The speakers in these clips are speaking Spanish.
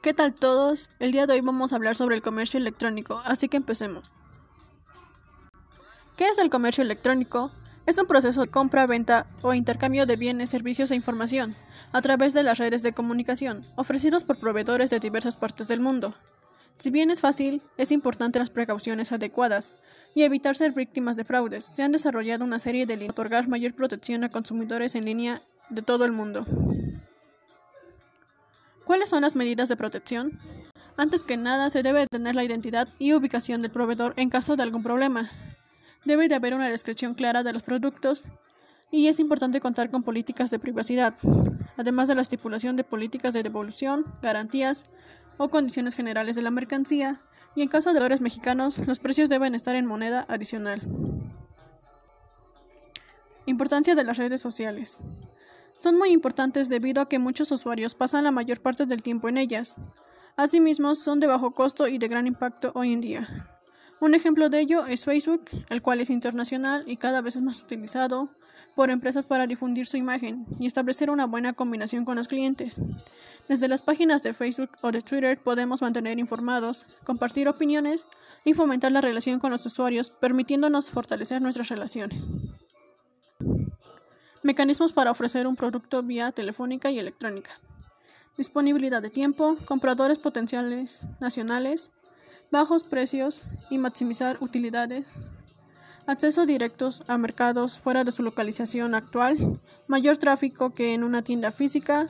¿Qué tal todos? El día de hoy vamos a hablar sobre el comercio electrónico, así que empecemos. ¿Qué es el comercio electrónico? Es un proceso de compra, venta o intercambio de bienes, servicios e información a través de las redes de comunicación ofrecidos por proveedores de diversas partes del mundo. Si bien es fácil, es importante las precauciones adecuadas y evitar ser víctimas de fraudes. Se han desarrollado una serie de líneas para otorgar mayor protección a consumidores en línea de todo el mundo. ¿Cuáles son las medidas de protección? Antes que nada, se debe tener la identidad y ubicación del proveedor en caso de algún problema. Debe de haber una descripción clara de los productos y es importante contar con políticas de privacidad, además de la estipulación de políticas de devolución, garantías o condiciones generales de la mercancía, y en caso de dólares mexicanos, los precios deben estar en moneda adicional. Importancia de las redes sociales. Son muy importantes debido a que muchos usuarios pasan la mayor parte del tiempo en ellas. Asimismo, son de bajo costo y de gran impacto hoy en día. Un ejemplo de ello es Facebook, el cual es internacional y cada vez es más utilizado por empresas para difundir su imagen y establecer una buena combinación con los clientes. Desde las páginas de Facebook o de Twitter podemos mantener informados, compartir opiniones y fomentar la relación con los usuarios, permitiéndonos fortalecer nuestras relaciones. Mecanismos para ofrecer un producto vía telefónica y electrónica. Disponibilidad de tiempo, compradores potenciales nacionales, bajos precios y maximizar utilidades. Acceso directos a mercados fuera de su localización actual, mayor tráfico que en una tienda física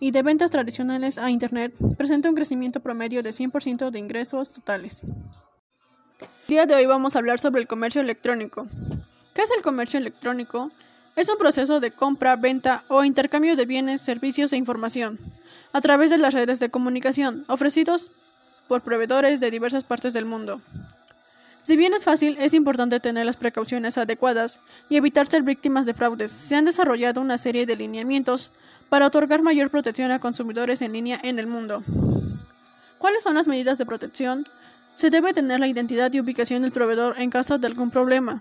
y de ventas tradicionales a Internet, presenta un crecimiento promedio de 100% de ingresos totales. El día de hoy vamos a hablar sobre el comercio electrónico. ¿Qué es el comercio electrónico? Es un proceso de compra, venta o intercambio de bienes, servicios e información a través de las redes de comunicación ofrecidos por proveedores de diversas partes del mundo. Si bien es fácil, es importante tener las precauciones adecuadas y evitar ser víctimas de fraudes. Se han desarrollado una serie de lineamientos para otorgar mayor protección a consumidores en línea en el mundo. ¿Cuáles son las medidas de protección? Se debe tener la identidad y ubicación del proveedor en caso de algún problema.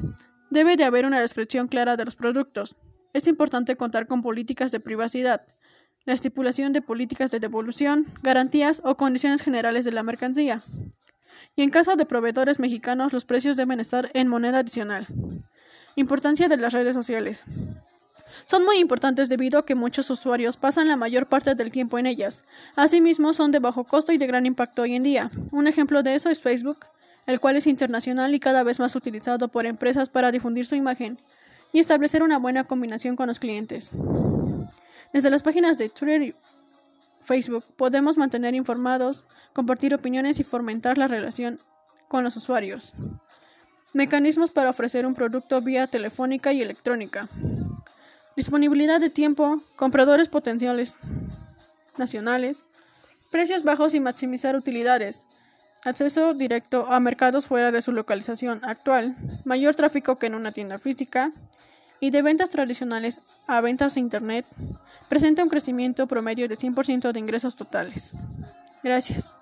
Debe de haber una descripción clara de los productos. Es importante contar con políticas de privacidad, la estipulación de políticas de devolución, garantías o condiciones generales de la mercancía. Y en caso de proveedores mexicanos, los precios deben estar en moneda adicional. Importancia de las redes sociales. Son muy importantes debido a que muchos usuarios pasan la mayor parte del tiempo en ellas. Asimismo, son de bajo costo y de gran impacto hoy en día. Un ejemplo de eso es Facebook, el cual es internacional y cada vez más utilizado por empresas para difundir su imagen y establecer una buena combinación con los clientes. Desde las páginas de Twitter y Facebook podemos mantener informados, compartir opiniones y fomentar la relación con los usuarios. Mecanismos para ofrecer un producto vía telefónica y electrónica. Disponibilidad de tiempo, compradores potenciales nacionales, precios bajos y maximizar utilidades. Acceso directo a mercados fuera de su localización actual, mayor tráfico que en una tienda física, y de ventas tradicionales a ventas de Internet, presenta un crecimiento promedio de 100% de ingresos totales. Gracias.